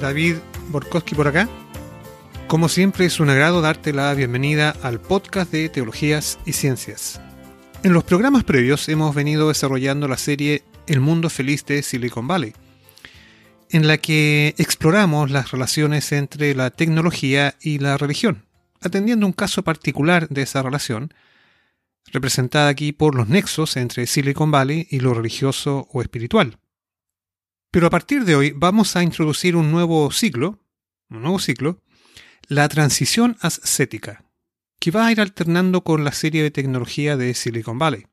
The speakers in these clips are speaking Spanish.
David Borkowski por acá. Como siempre es un agrado darte la bienvenida al podcast de Teologías y Ciencias. En los programas previos hemos venido desarrollando la serie El mundo feliz de Silicon Valley, en la que exploramos las relaciones entre la tecnología y la religión, atendiendo un caso particular de esa relación, representada aquí por los nexos entre Silicon Valley y lo religioso o espiritual. Pero a partir de hoy vamos a introducir un nuevo ciclo, un nuevo ciclo, la transición ascética, que va a ir alternando con la serie de tecnología de Silicon Valley.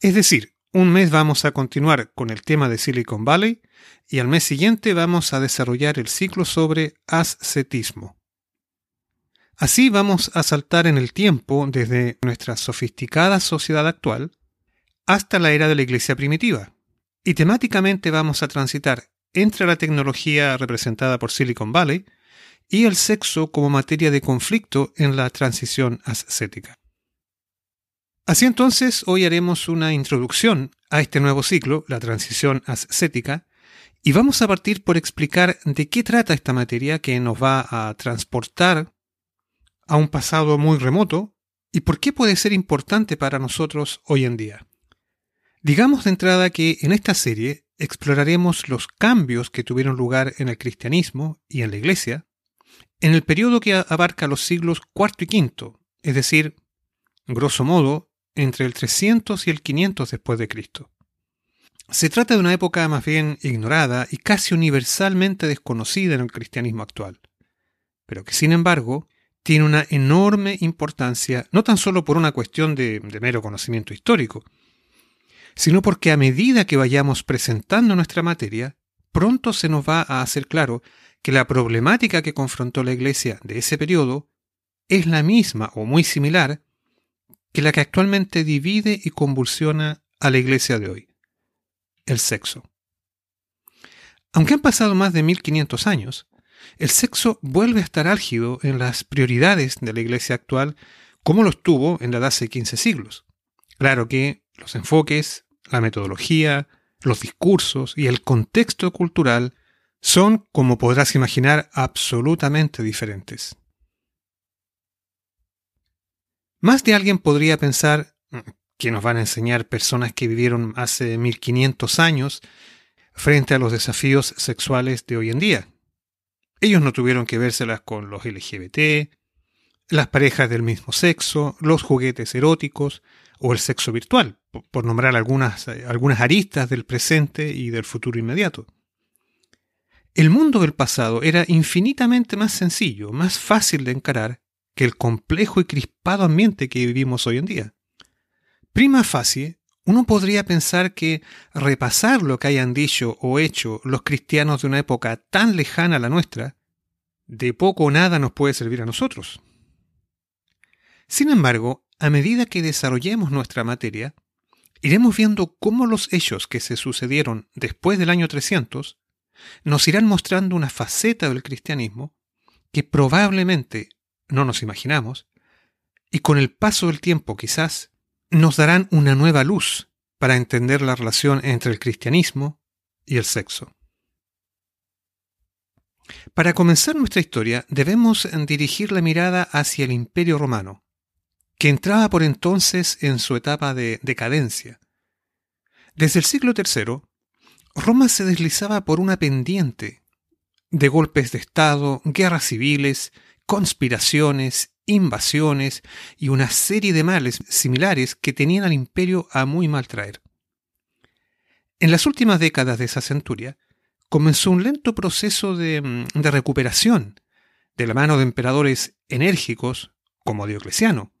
Es decir, un mes vamos a continuar con el tema de Silicon Valley y al mes siguiente vamos a desarrollar el ciclo sobre ascetismo. Así vamos a saltar en el tiempo desde nuestra sofisticada sociedad actual hasta la era de la iglesia primitiva, y temáticamente vamos a transitar entre la tecnología representada por Silicon Valley y el sexo como materia de conflicto en la transición ascética. Así entonces, hoy haremos una introducción a este nuevo ciclo, la transición ascética, y vamos a partir por explicar de qué trata esta materia que nos va a transportar a un pasado muy remoto y por qué puede ser importante para nosotros hoy en día. Digamos de entrada que en esta serie exploraremos los cambios que tuvieron lugar en el cristianismo y en la iglesia en el periodo que abarca los siglos IV y V, es decir, grosso modo, entre el 300 y el 500 después de Cristo. Se trata de una época más bien ignorada y casi universalmente desconocida en el cristianismo actual, pero que sin embargo tiene una enorme importancia no tan solo por una cuestión de, de mero conocimiento histórico, sino porque a medida que vayamos presentando nuestra materia, pronto se nos va a hacer claro que la problemática que confrontó la Iglesia de ese periodo es la misma o muy similar que la que actualmente divide y convulsiona a la Iglesia de hoy, el sexo. Aunque han pasado más de 1500 años, el sexo vuelve a estar álgido en las prioridades de la Iglesia actual como lo estuvo en la de hace 15 siglos. Claro que los enfoques, la metodología, los discursos y el contexto cultural son, como podrás imaginar, absolutamente diferentes. Más de alguien podría pensar mm, que nos van a enseñar personas que vivieron hace 1500 años frente a los desafíos sexuales de hoy en día. Ellos no tuvieron que vérselas con los LGBT, las parejas del mismo sexo, los juguetes eróticos o el sexo virtual por nombrar algunas, algunas aristas del presente y del futuro inmediato. El mundo del pasado era infinitamente más sencillo, más fácil de encarar que el complejo y crispado ambiente que vivimos hoy en día. Prima facie, uno podría pensar que repasar lo que hayan dicho o hecho los cristianos de una época tan lejana a la nuestra, de poco o nada nos puede servir a nosotros. Sin embargo, a medida que desarrollemos nuestra materia, iremos viendo cómo los hechos que se sucedieron después del año 300 nos irán mostrando una faceta del cristianismo que probablemente no nos imaginamos, y con el paso del tiempo quizás nos darán una nueva luz para entender la relación entre el cristianismo y el sexo. Para comenzar nuestra historia debemos dirigir la mirada hacia el Imperio Romano, que entraba por entonces en su etapa de decadencia. Desde el siglo III, Roma se deslizaba por una pendiente de golpes de Estado, guerras civiles, conspiraciones, invasiones y una serie de males similares que tenían al imperio a muy mal traer. En las últimas décadas de esa centuria, comenzó un lento proceso de, de recuperación de la mano de emperadores enérgicos como Diocleciano,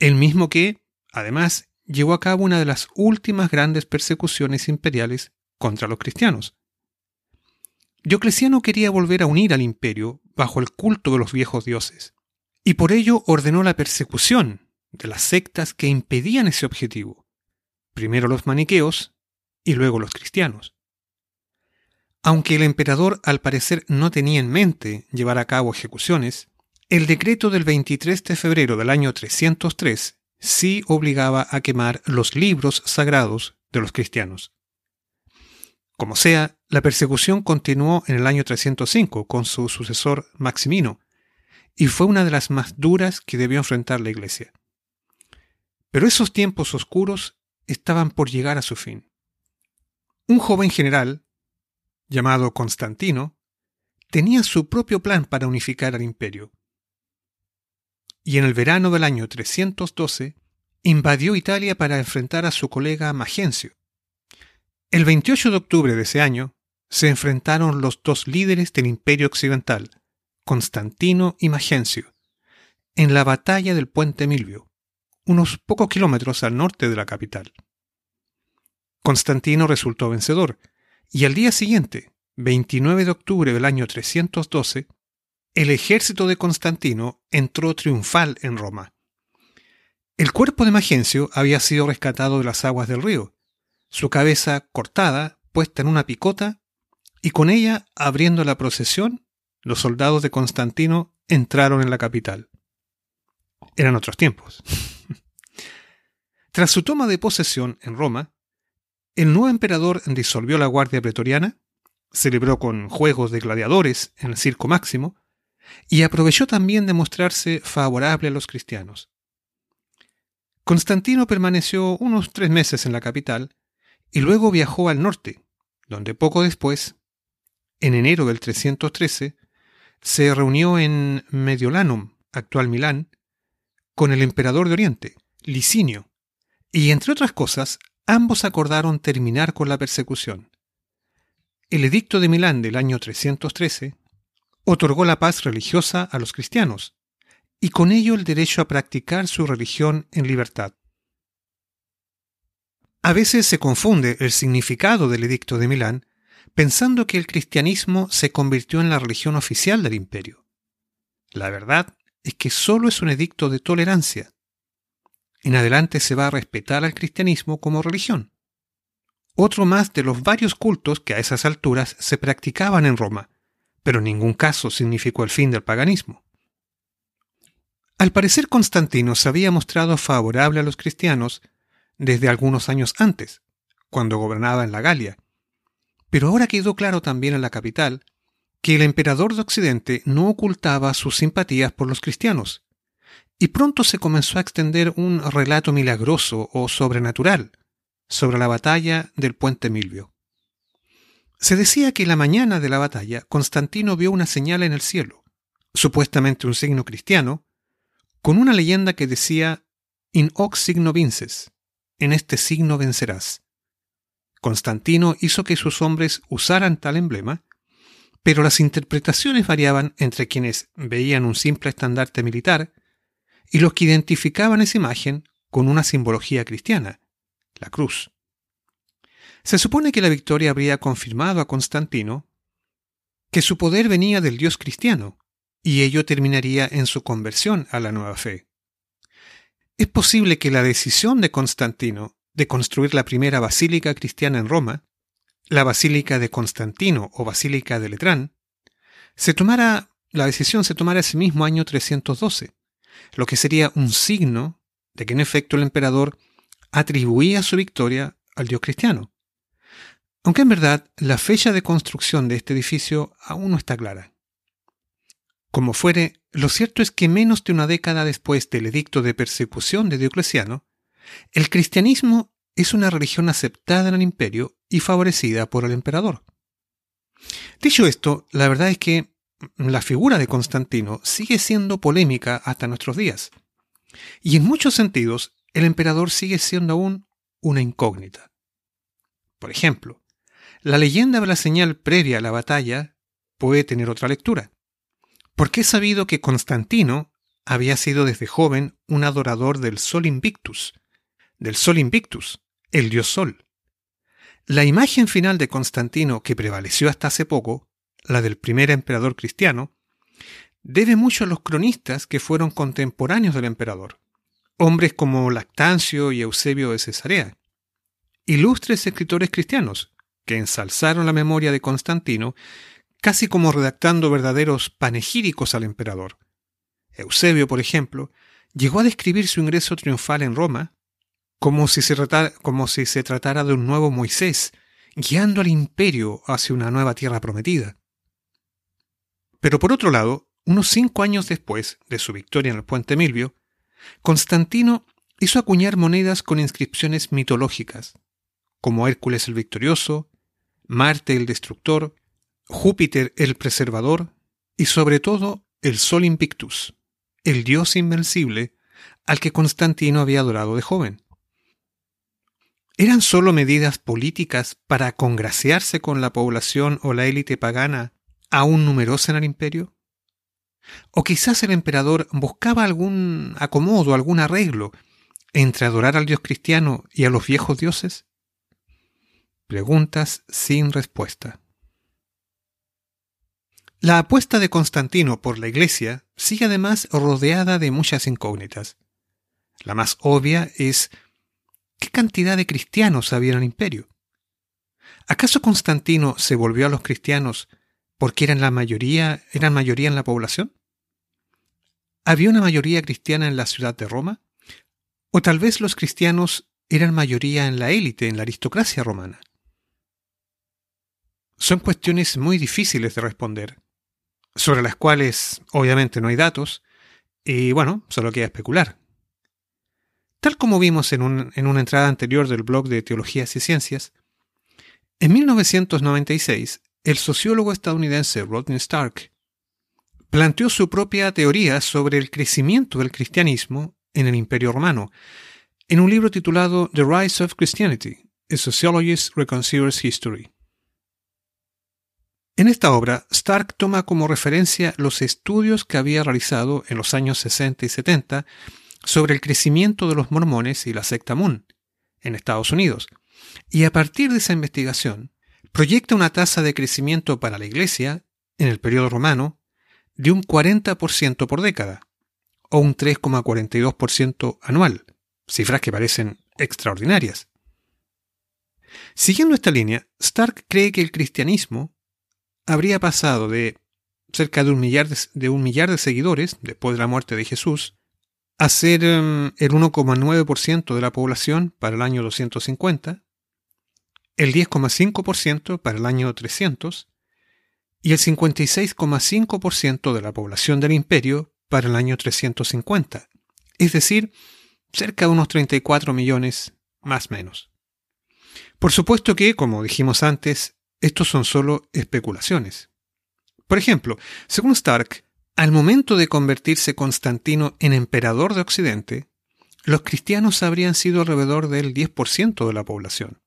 el mismo que, además, llevó a cabo una de las últimas grandes persecuciones imperiales contra los cristianos. Diocleciano quería volver a unir al imperio bajo el culto de los viejos dioses, y por ello ordenó la persecución de las sectas que impedían ese objetivo, primero los maniqueos y luego los cristianos. Aunque el emperador al parecer no tenía en mente llevar a cabo ejecuciones, el decreto del 23 de febrero del año 303 sí obligaba a quemar los libros sagrados de los cristianos. Como sea, la persecución continuó en el año 305 con su sucesor Maximino, y fue una de las más duras que debió enfrentar la Iglesia. Pero esos tiempos oscuros estaban por llegar a su fin. Un joven general, llamado Constantino, tenía su propio plan para unificar al imperio. Y en el verano del año 312 invadió Italia para enfrentar a su colega Magencio. El 28 de octubre de ese año se enfrentaron los dos líderes del imperio occidental, Constantino y Magencio, en la batalla del puente Milvio, unos pocos kilómetros al norte de la capital. Constantino resultó vencedor, y al día siguiente, 29 de octubre del año 312, el ejército de Constantino entró triunfal en Roma. El cuerpo de Magencio había sido rescatado de las aguas del río, su cabeza cortada, puesta en una picota, y con ella, abriendo la procesión, los soldados de Constantino entraron en la capital. Eran otros tiempos. Tras su toma de posesión en Roma, el nuevo emperador disolvió la Guardia Pretoriana, celebró con juegos de gladiadores en el Circo Máximo y aprovechó también de mostrarse favorable a los cristianos. Constantino permaneció unos tres meses en la capital y luego viajó al norte, donde poco después, en enero del 313, se reunió en Mediolanum, actual Milán, con el emperador de Oriente, Licinio, y entre otras cosas, ambos acordaron terminar con la persecución. El edicto de Milán del año 313 otorgó la paz religiosa a los cristianos, y con ello el derecho a practicar su religión en libertad. A veces se confunde el significado del edicto de Milán pensando que el cristianismo se convirtió en la religión oficial del imperio. La verdad es que solo es un edicto de tolerancia. En adelante se va a respetar al cristianismo como religión. Otro más de los varios cultos que a esas alturas se practicaban en Roma, pero en ningún caso significó el fin del paganismo. Al parecer Constantino se había mostrado favorable a los cristianos desde algunos años antes, cuando gobernaba en la Galia, pero ahora quedó claro también en la capital que el emperador de Occidente no ocultaba sus simpatías por los cristianos, y pronto se comenzó a extender un relato milagroso o sobrenatural sobre la batalla del puente Milvio. Se decía que la mañana de la batalla Constantino vio una señal en el cielo, supuestamente un signo cristiano, con una leyenda que decía In hoc signo vinces, en este signo vencerás. Constantino hizo que sus hombres usaran tal emblema, pero las interpretaciones variaban entre quienes veían un simple estandarte militar y los que identificaban esa imagen con una simbología cristiana, la cruz. Se supone que la victoria habría confirmado a Constantino que su poder venía del Dios cristiano, y ello terminaría en su conversión a la nueva fe. Es posible que la decisión de Constantino de construir la primera basílica cristiana en Roma, la Basílica de Constantino o Basílica de Letrán, se tomara, la decisión se tomara ese mismo año 312, lo que sería un signo de que en efecto el emperador atribuía su victoria al dios cristiano. Aunque en verdad la fecha de construcción de este edificio aún no está clara. Como fuere, lo cierto es que menos de una década después del edicto de persecución de Diocleciano, el cristianismo es una religión aceptada en el imperio y favorecida por el emperador. Dicho esto, la verdad es que la figura de Constantino sigue siendo polémica hasta nuestros días. Y en muchos sentidos, el emperador sigue siendo aún una incógnita. Por ejemplo, la leyenda de la señal previa a la batalla puede tener otra lectura. Porque he sabido que Constantino había sido desde joven un adorador del Sol Invictus, del Sol Invictus, el dios Sol. La imagen final de Constantino que prevaleció hasta hace poco, la del primer emperador cristiano, debe mucho a los cronistas que fueron contemporáneos del emperador, hombres como Lactancio y Eusebio de Cesarea, ilustres escritores cristianos que ensalzaron la memoria de Constantino casi como redactando verdaderos panegíricos al emperador. Eusebio, por ejemplo, llegó a describir su ingreso triunfal en Roma como si se tratara, como si se tratara de un nuevo Moisés guiando al imperio hacia una nueva tierra prometida. Pero por otro lado, unos cinco años después de su victoria en el puente Milvio, Constantino hizo acuñar monedas con inscripciones mitológicas, como Hércules el Victorioso, Marte el Destructor, Júpiter el Preservador y sobre todo el Sol Invictus, el dios invencible al que Constantino había adorado de joven. ¿Eran solo medidas políticas para congraciarse con la población o la élite pagana aún numerosa en el imperio? ¿O quizás el emperador buscaba algún acomodo, algún arreglo entre adorar al dios cristiano y a los viejos dioses? Preguntas sin respuesta. La apuesta de Constantino por la Iglesia sigue además rodeada de muchas incógnitas. La más obvia es ¿qué cantidad de cristianos había en el imperio? ¿Acaso Constantino se volvió a los cristianos porque eran la mayoría, eran mayoría en la población? ¿Había una mayoría cristiana en la ciudad de Roma? ¿O tal vez los cristianos eran mayoría en la élite, en la aristocracia romana? Son cuestiones muy difíciles de responder, sobre las cuales obviamente no hay datos, y bueno, solo queda especular. Tal como vimos en, una entrada anterior del blog de Teologías y Ciencias, en 1996 el sociólogo estadounidense Rodney Stark planteó su propia teoría sobre el crecimiento del cristianismo en el Imperio Romano, en un libro titulado The Rise of Christianity, A Sociologist Reconsiders History. En esta obra, Stark toma como referencia los estudios que había realizado en los años 60 y 70 sobre el crecimiento de los mormones y la secta Moon en Estados Unidos, y a partir de esa investigación, proyecta una tasa de crecimiento para la Iglesia en el periodo romano de un 40% por década, o un 3,42% anual, cifras que parecen extraordinarias. Siguiendo esta línea, Stark cree que el cristianismo habría pasado de cerca de un millar de, seguidores después de la muerte de Jesús a ser em, el 1,9% de la población para el año 250, el 10,5% para el año 300 y el 56,5% de la población del imperio para el año 350, es decir, cerca de unos 34 millones más menos. Por supuesto que, como dijimos antes, estos son solo especulaciones. Por ejemplo, según Stark, al momento de convertirse Constantino en emperador de Occidente, los cristianos habrían sido alrededor del 10% de la población.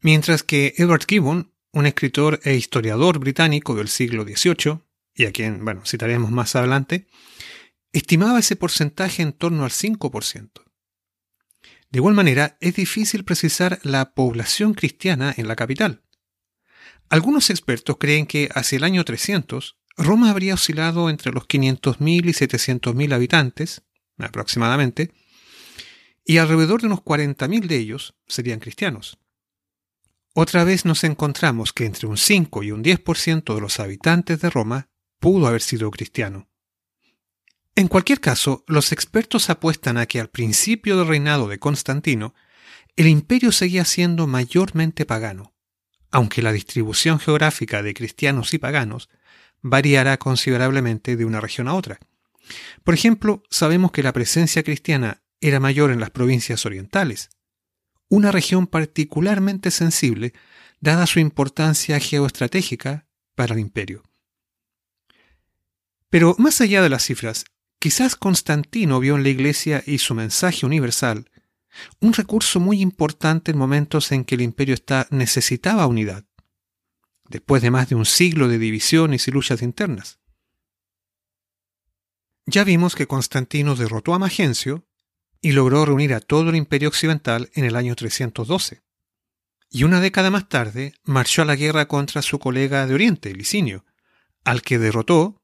Mientras que Edward Gibbon, un escritor e historiador británico del siglo XVIII, y a quien, bueno, citaremos más adelante, estimaba ese porcentaje en torno al 5%. De igual manera, es difícil precisar la población cristiana en la capital. Algunos expertos creen que hacia el año 300, Roma habría oscilado entre los 500.000 y 700.000 habitantes, aproximadamente, y alrededor de unos 40.000 de ellos serían cristianos. Otra vez nos encontramos que entre un 5 y un 10% de los habitantes de Roma pudo haber sido cristiano. En cualquier caso, los expertos apuestan a que al principio del reinado de Constantino, el imperio seguía siendo mayormente pagano, aunque la distribución geográfica de cristianos y paganos variará considerablemente de una región a otra. Por ejemplo, sabemos que la presencia cristiana era mayor en las provincias orientales, una región particularmente sensible dada su importancia geoestratégica para el imperio. Pero más allá de las cifras, quizás Constantino vio en la Iglesia y su mensaje universal un recurso muy importante en momentos en que el imperio está, necesitaba unidad, después de más de un siglo de divisiones y luchas internas. Ya vimos que Constantino derrotó a Magencio y logró reunir a todo el imperio occidental en el año 312. Y una década más tarde marchó a la guerra contra su colega de Oriente, Licinio, al que derrotó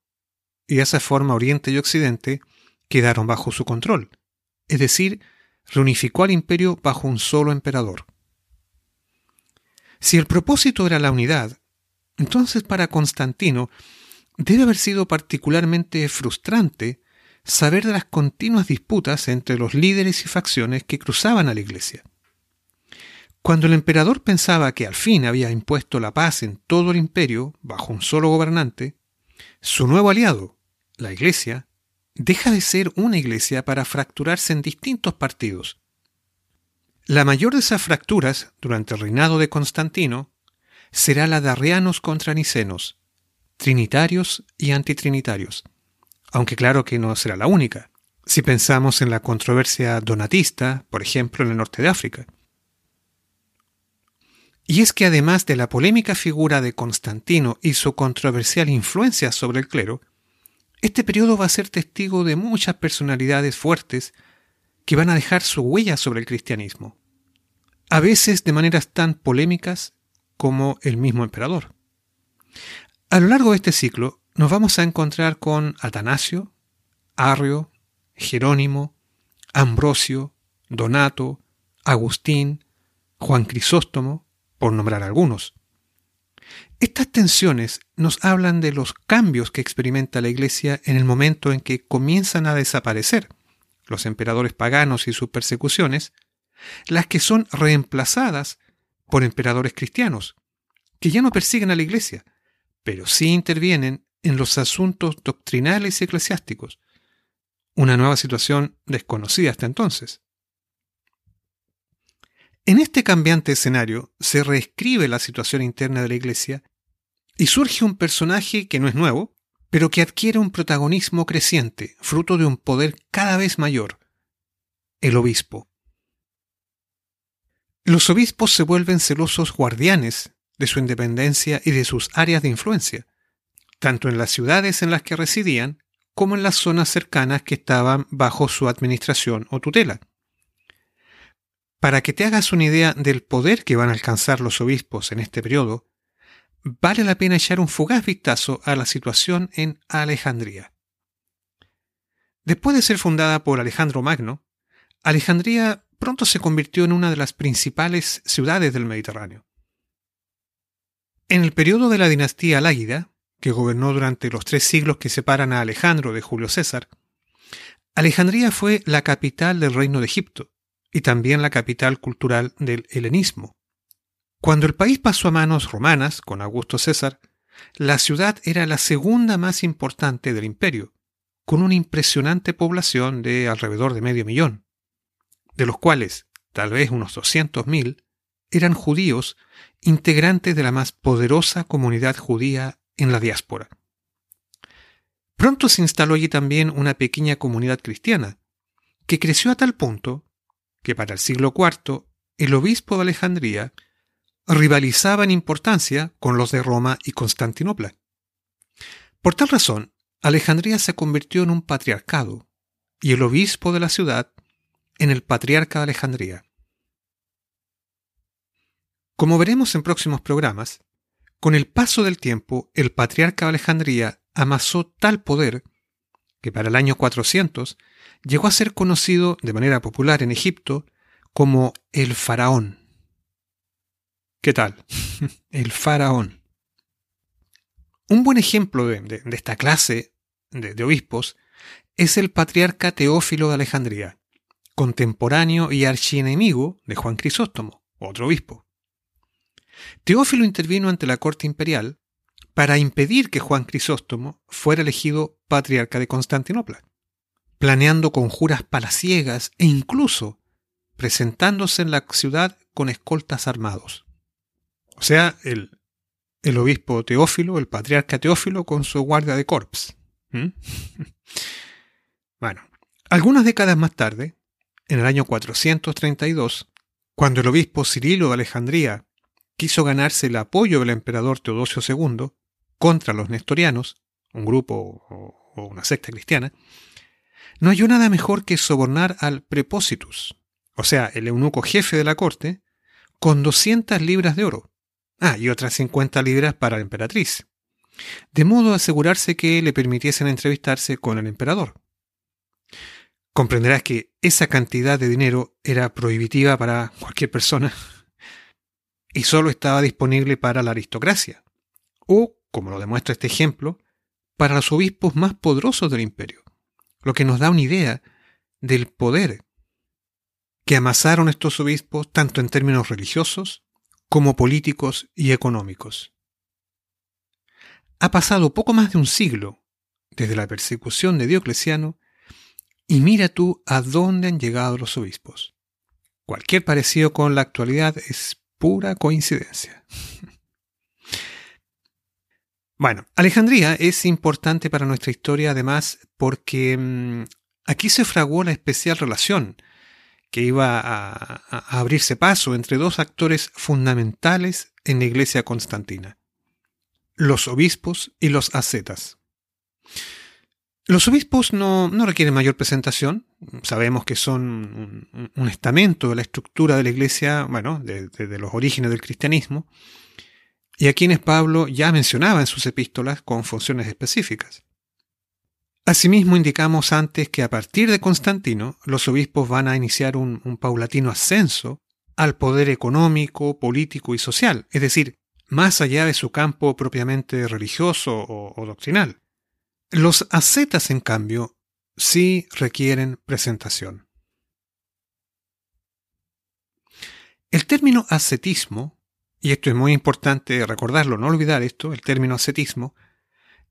y de esa forma Oriente y Occidente quedaron bajo su control, es decir, reunificó al imperio bajo un solo emperador. Si el propósito era la unidad, entonces para Constantino debe haber sido particularmente frustrante saber de las continuas disputas entre los líderes y facciones que cruzaban a la Iglesia. Cuando el emperador pensaba que al fin había impuesto la paz en todo el imperio bajo un solo gobernante, su nuevo aliado, la Iglesia, deja de ser una iglesia para fracturarse en distintos partidos. La mayor de esas fracturas durante el reinado de Constantino será la de arrianos contra nicenos, trinitarios y antitrinitarios, aunque claro que no será la única, si pensamos en la controversia donatista, por ejemplo, en el norte de África. Y es que además de la polémica figura de Constantino y su controversial influencia sobre el clero, este periodo va a ser testigo de muchas personalidades fuertes que van a dejar su huella sobre el cristianismo, a veces de maneras tan polémicas como el mismo emperador. A lo largo de este ciclo nos vamos a encontrar con Atanasio, Arrio, Jerónimo, Ambrosio, Donato, Agustín, Juan Crisóstomo, por nombrar algunos. Estas tensiones nos hablan de los cambios que experimenta la Iglesia en el momento en que comienzan a desaparecer los emperadores paganos y sus persecuciones, las que son reemplazadas por emperadores cristianos, que ya no persiguen a la Iglesia, pero sí intervienen en los asuntos doctrinales y eclesiásticos, una nueva situación desconocida hasta entonces. En este cambiante escenario se reescribe la situación interna de la Iglesia y surge un personaje que no es nuevo, pero que adquiere un protagonismo creciente, fruto de un poder cada vez mayor, el obispo. Los obispos se vuelven celosos guardianes de su independencia y de sus áreas de influencia, tanto en las ciudades en las que residían como en las zonas cercanas que estaban bajo su administración o tutela. Para que te hagas una idea del poder que van a alcanzar los obispos en este periodo, vale la pena echar un fugaz vistazo a la situación en Alejandría. Después de ser fundada por Alejandro Magno, Alejandría pronto se convirtió en una de las principales ciudades del Mediterráneo. En el periodo de la dinastía Aláguida, que gobernó durante los tres siglos que separan a Alejandro de Julio César, Alejandría fue la capital del reino de Egipto y también la capital cultural del helenismo. Cuando el país pasó a manos romanas con Augusto César, la ciudad era la segunda más importante del imperio, con una impresionante población de alrededor de medio millón, de los cuales tal vez unos 200.000 eran judíos integrantes de la más poderosa comunidad judía en la diáspora. Pronto se instaló allí también una pequeña comunidad cristiana, que creció a tal punto que para el siglo IV el obispo de Alejandría rivalizaba en importancia con los de Roma y Constantinopla. Por tal razón, Alejandría se convirtió en un patriarcado y el obispo de la ciudad en el patriarca de Alejandría. Como veremos en próximos programas, con el paso del tiempo el patriarca de Alejandría amasó tal poder que para el año 400 llegó a ser conocido de manera popular en Egipto como el faraón. ¿Qué tal? el faraón. Un buen ejemplo de, esta clase de, obispos es el patriarca Teófilo de Alejandría, contemporáneo y archienemigo de Juan Crisóstomo, otro obispo. Teófilo intervino ante la corte imperial para impedir que Juan Crisóstomo fuera elegido patriarca de Constantinopla planeando conjuras palaciegas e incluso presentándose en la ciudad con escoltas armados. O sea, el, el obispo Teófilo, el patriarca Teófilo con su guardia de corps. bueno, algunas décadas más tarde, en el año 432, cuando el obispo Cirilo de Alejandría quiso ganarse el apoyo del emperador Teodosio II contra los nestorianos, un grupo o una secta cristiana, no halló nada mejor que sobornar al prepósitus, o sea, el eunuco jefe de la corte, con 200 libras de oro. Ah, y otras 50 libras para la emperatriz, de modo a asegurarse que le permitiesen entrevistarse con el emperador. Comprenderás que esa cantidad de dinero era prohibitiva para cualquier persona y solo estaba disponible para la aristocracia, o, como lo demuestra este ejemplo, para los obispos más poderosos del imperio lo que nos da una idea del poder que amasaron estos obispos tanto en términos religiosos como políticos y económicos. Ha pasado poco más de un siglo desde la persecución de Diocleciano y mira tú a dónde han llegado los obispos. Cualquier parecido con la actualidad es pura coincidencia. Bueno, Alejandría es importante para nuestra historia además porque mm, aquí se fraguó la especial relación que iba a, abrirse paso entre dos actores fundamentales en la iglesia constantina, los obispos y los ascetas. Los obispos no, requieren mayor presentación. Sabemos que son un, estamento de la estructura de la iglesia, bueno, desde de, de los orígenes del cristianismo, y a quienes Pablo ya mencionaba en sus epístolas con funciones específicas. Asimismo, indicamos antes que a partir de Constantino, los obispos van a iniciar un, paulatino ascenso al poder económico, político y social, es decir, más allá de su campo propiamente religioso o, o doctrinal. Los ascetas, en cambio, sí requieren presentación. El término ascetismo, y esto es muy importante recordarlo, no olvidar esto, el término ascetismo,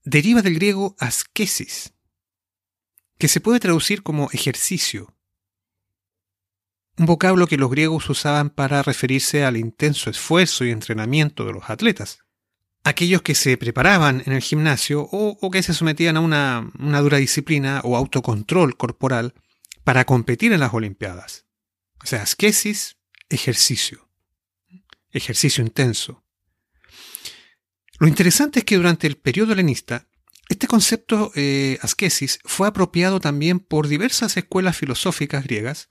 deriva del griego askesis, que se puede traducir como ejercicio, un vocablo que los griegos usaban para referirse al intenso esfuerzo y entrenamiento de los atletas aquellos que se preparaban en el gimnasio o, que se sometían a una, una, dura disciplina o autocontrol corporal para competir en las Olimpiadas. O sea, asquesis, ejercicio. Ejercicio intenso. Lo interesante es que durante el periodo helenista, este concepto eh, asquesis fue apropiado también por diversas escuelas filosóficas griegas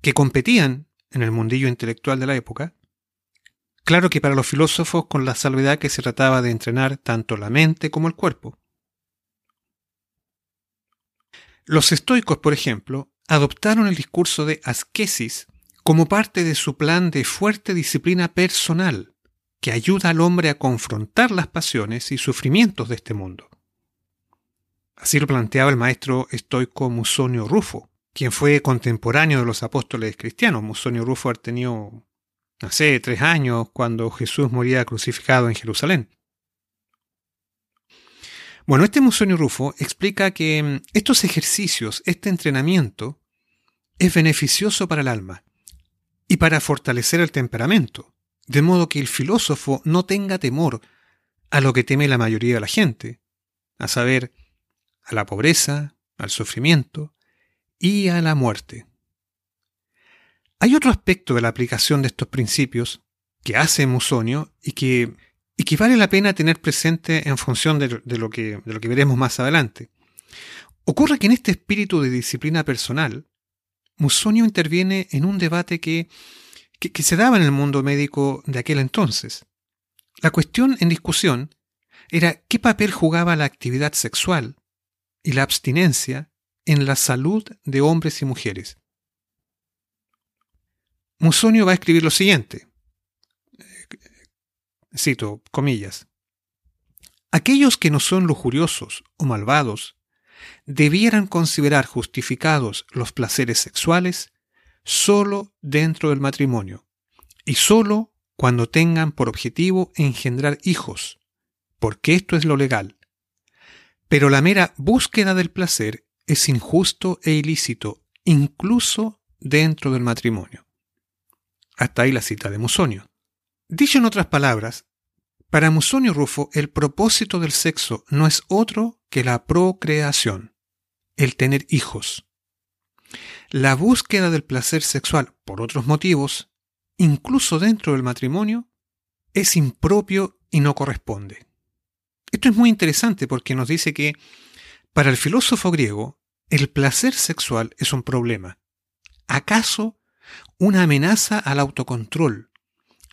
que competían en el mundillo intelectual de la época Claro que para los filósofos con la salvedad que se trataba de entrenar tanto la mente como el cuerpo. Los estoicos, por ejemplo, adoptaron el discurso de asquesis como parte de su plan de fuerte disciplina personal, que ayuda al hombre a confrontar las pasiones y sufrimientos de este mundo. Así lo planteaba el maestro estoico Musonio Rufo, quien fue contemporáneo de los apóstoles cristianos. Musonio Rufo ha tenido hace tres años, cuando Jesús moría crucificado en Jerusalén. Bueno, este Musonio Rufo explica que mm, estos ejercicios, este entrenamiento, es beneficioso para el alma y para fortalecer el temperamento, de modo que el filósofo no tenga temor a lo que teme la mayoría de la gente, a saber, a la pobreza, al sufrimiento y a la muerte. Hay otro aspecto de la aplicación de estos principios que hace Musonio y que, y que vale la pena tener presente en función de, lo que, de lo que veremos más adelante. Ocurre que en este espíritu de disciplina personal, Musonio interviene en un debate que, que, se daba en el mundo médico de aquel entonces. La cuestión en discusión era qué papel jugaba la actividad sexual y la abstinencia en la salud de hombres y mujeres. Musonio va a escribir lo siguiente. Cito, comillas. Aquellos que no son lujuriosos o malvados debieran considerar justificados los placeres sexuales solo dentro del matrimonio y solo cuando tengan por objetivo engendrar hijos, porque esto es lo legal. Pero la mera búsqueda del placer es injusto e ilícito, incluso dentro del matrimonio. Hasta ahí la cita de Musonio. Dicho en otras palabras, para Musonio Rufo el propósito del sexo no es otro que la procreación, el tener hijos. La búsqueda del placer sexual por otros motivos, incluso dentro del matrimonio, es impropio y no corresponde. Esto es muy interesante porque nos dice que para el filósofo griego el placer sexual es un problema. ¿Acaso una amenaza al autocontrol,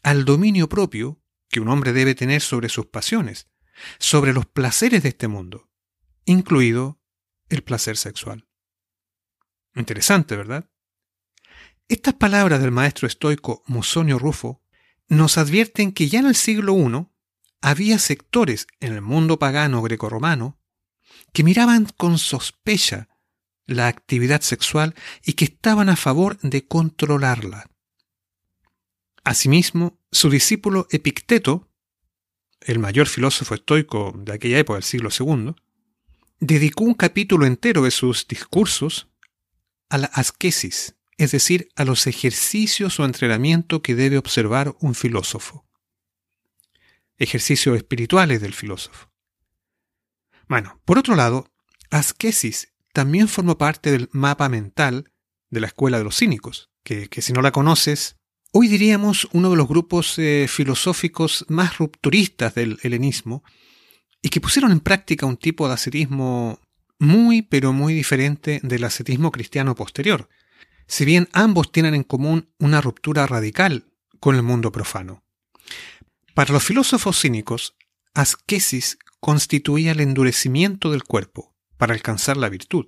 al dominio propio que un hombre debe tener sobre sus pasiones, sobre los placeres de este mundo, incluido el placer sexual. Interesante, ¿verdad? Estas palabras del maestro estoico Musonio Rufo nos advierten que ya en el siglo I había sectores en el mundo pagano grecorromano que miraban con sospecha la actividad sexual y que estaban a favor de controlarla. Asimismo, su discípulo Epicteto, el mayor filósofo estoico de aquella época, del siglo II, dedicó un capítulo entero de sus discursos a la asquesis, es decir, a los ejercicios o entrenamiento que debe observar un filósofo. Ejercicios espirituales del filósofo. Bueno, por otro lado, asquesis también formó parte del mapa mental de la escuela de los cínicos, que, si no la conoces, hoy diríamos uno de los grupos eh, filosóficos más rupturistas del helenismo, y que pusieron en práctica un tipo de ascetismo muy pero muy diferente del ascetismo cristiano posterior, si bien ambos tienen en común una ruptura radical con el mundo profano. Para los filósofos cínicos, asquesis constituía el endurecimiento del cuerpo para alcanzar la virtud,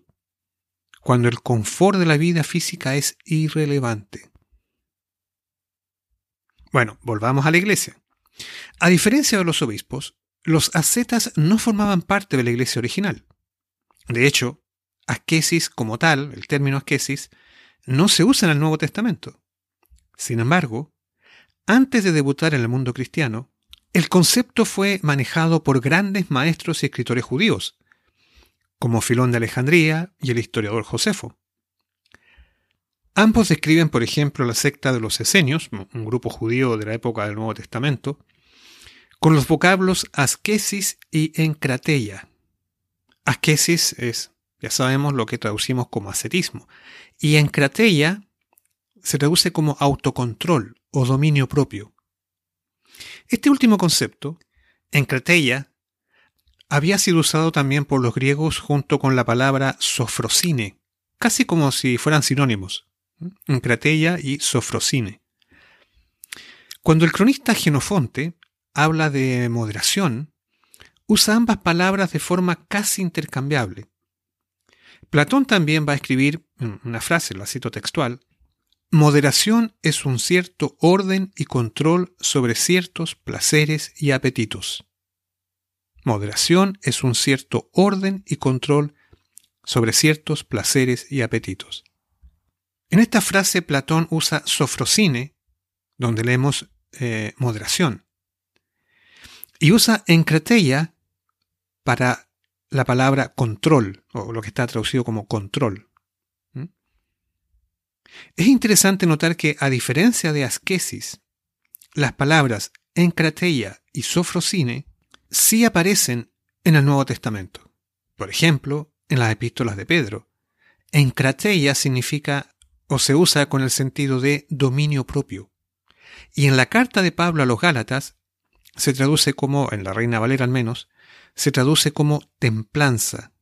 cuando el confort de la vida física es irrelevante. Bueno, volvamos a la iglesia. A diferencia de los obispos, los ascetas no formaban parte de la iglesia original. De hecho, asquesis como tal, el término asquesis, no se usa en el Nuevo Testamento. Sin embargo, antes de debutar en el mundo cristiano, el concepto fue manejado por grandes maestros y escritores judíos, como Filón de Alejandría y el historiador Josefo. Ambos describen, por ejemplo, la secta de los esenios, un grupo judío de la época del Nuevo Testamento, con los vocablos asquesis y encrateia. Asquesis es, ya sabemos, lo que traducimos como ascetismo, y encrateia se traduce como autocontrol o dominio propio. Este último concepto, encrateia, había sido usado también por los griegos junto con la palabra sofrosine, casi como si fueran sinónimos, encrateia y sofrosine. Cuando el cronista Genofonte habla de moderación, usa ambas palabras de forma casi intercambiable. Platón también va a escribir una frase, la cito textual, Moderación es un cierto orden y control sobre ciertos placeres y apetitos. Moderación es un cierto orden y control sobre ciertos placeres y apetitos. En esta frase Platón usa sofrosine, donde leemos eh, moderación, y usa encrateia para la palabra control, o lo que está traducido como control. ¿Mm? Es interesante notar que, a diferencia de asquesis, las palabras encrateia y sofrosine sí aparecen en el Nuevo Testamento. Por ejemplo, en las epístolas de Pedro. Encrateia significa o se usa con el sentido de dominio propio. Y en la carta de Pablo a los Gálatas se traduce como, en la Reina Valera al menos, se traduce como templanza.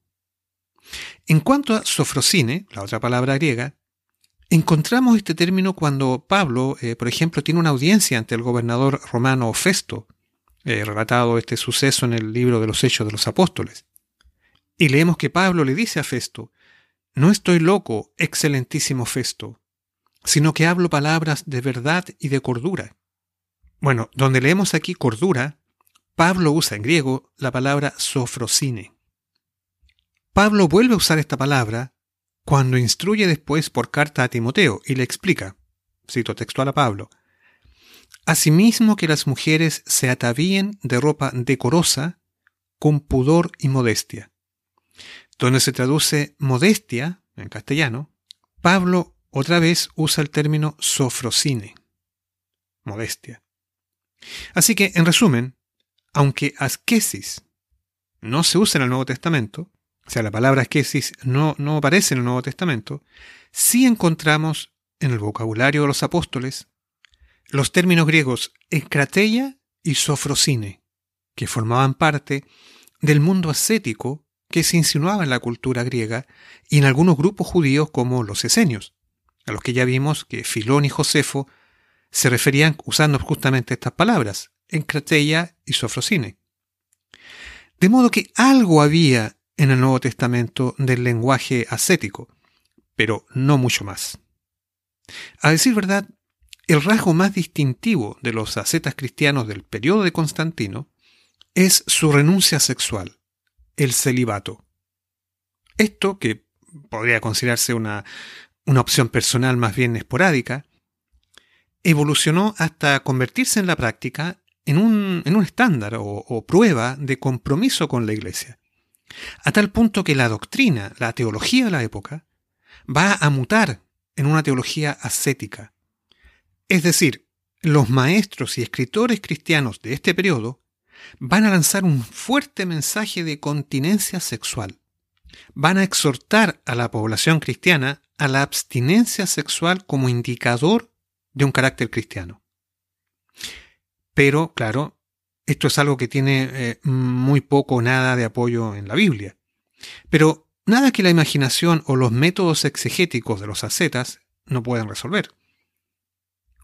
En cuanto a sofrosine, la otra palabra griega, encontramos este término cuando Pablo, eh, por ejemplo, tiene una audiencia ante el gobernador romano Festo, eh, relatado este suceso en el libro de los Hechos de los Apóstoles. Y leemos que Pablo le dice a Festo, no estoy loco, excelentísimo Festo, sino que hablo palabras de verdad y de cordura. Bueno, donde leemos aquí cordura, Pablo usa en griego la palabra sofrosine. Pablo vuelve a usar esta palabra cuando instruye después por carta a Timoteo y le explica, cito textual a Pablo, Asimismo que las mujeres se atavíen de ropa decorosa, con pudor y modestia. Donde se traduce modestia, en castellano, Pablo otra vez usa el término sofrosine, modestia. Así que, en resumen, aunque asquesis no se usa en el Nuevo Testamento, o sea, la palabra asquesis no, no aparece en el Nuevo Testamento, sí encontramos en el vocabulario de los apóstoles los términos griegos escrateia y sofrosine, que formaban parte del mundo ascético que se insinuaba en la cultura griega y en algunos grupos judíos como los esenios, a los que ya vimos que Filón y Josefo se referían usando justamente estas palabras, encrateia y sofrosine. De modo que algo había en el Nuevo Testamento del lenguaje ascético, pero no mucho más. A decir verdad, el rasgo más distintivo de los ascetas cristianos del periodo de Constantino es su renuncia sexual, el celibato. Esto, que podría considerarse una, una opción personal más bien esporádica, evolucionó hasta convertirse en la práctica en un, en un estándar o, o prueba de compromiso con la Iglesia, a tal punto que la doctrina, la teología de la época, va a mutar en una teología ascética. Es decir, los maestros y escritores cristianos de este periodo van a lanzar un fuerte mensaje de continencia sexual. Van a exhortar a la población cristiana a la abstinencia sexual como indicador de un carácter cristiano. Pero, claro, esto es algo que tiene eh, muy poco o nada de apoyo en la Biblia. Pero nada que la imaginación o los métodos exegéticos de los ascetas no puedan resolver.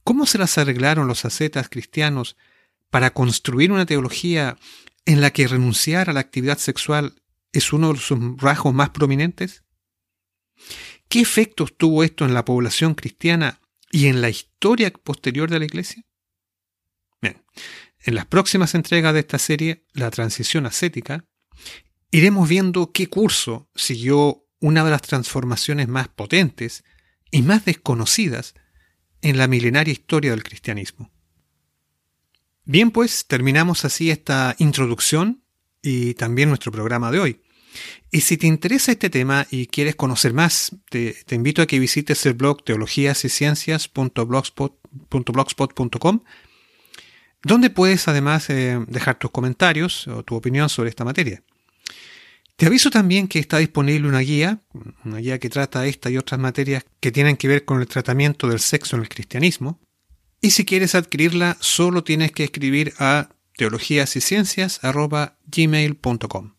¿Cómo se las arreglaron los ascetas cristianos para construir una teología en la que renunciar a la actividad sexual es uno de sus rasgos más prominentes? ¿Qué efectos tuvo esto en la población cristiana y en la historia posterior de la Iglesia? Bien, en las próximas entregas de esta serie, La transición ascética, iremos viendo qué curso siguió una de las transformaciones más potentes y más desconocidas en la milenaria historia del cristianismo. Bien, pues terminamos así esta introducción y también nuestro programa de hoy. Y si te interesa este tema y quieres conocer más, te, invito a que visites el blog teologíasyciencias.blogspot.com, donde puedes además eh, dejar tus comentarios o tu opinión sobre esta materia. Te aviso también que está disponible una guía, una guía que trata esta y otras materias que tienen que ver con el tratamiento del sexo en el cristianismo. Y si quieres adquirirla, solo tienes que escribir a teologíasyciencias.gmail.com.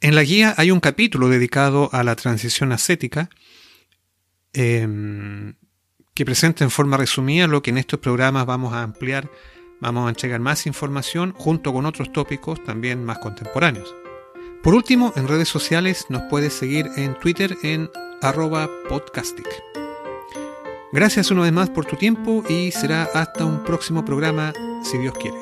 En la guía hay un capítulo dedicado a la transición ascética em, que presenta en forma resumida lo que en estos programas vamos a ampliar, vamos a entregar más información junto con otros tópicos también más contemporáneos. Por último, en redes sociales nos puedes seguir en Twitter en arroba podcastic. Gracias una vez más por tu tiempo y será hasta un próximo programa si Dios quiere.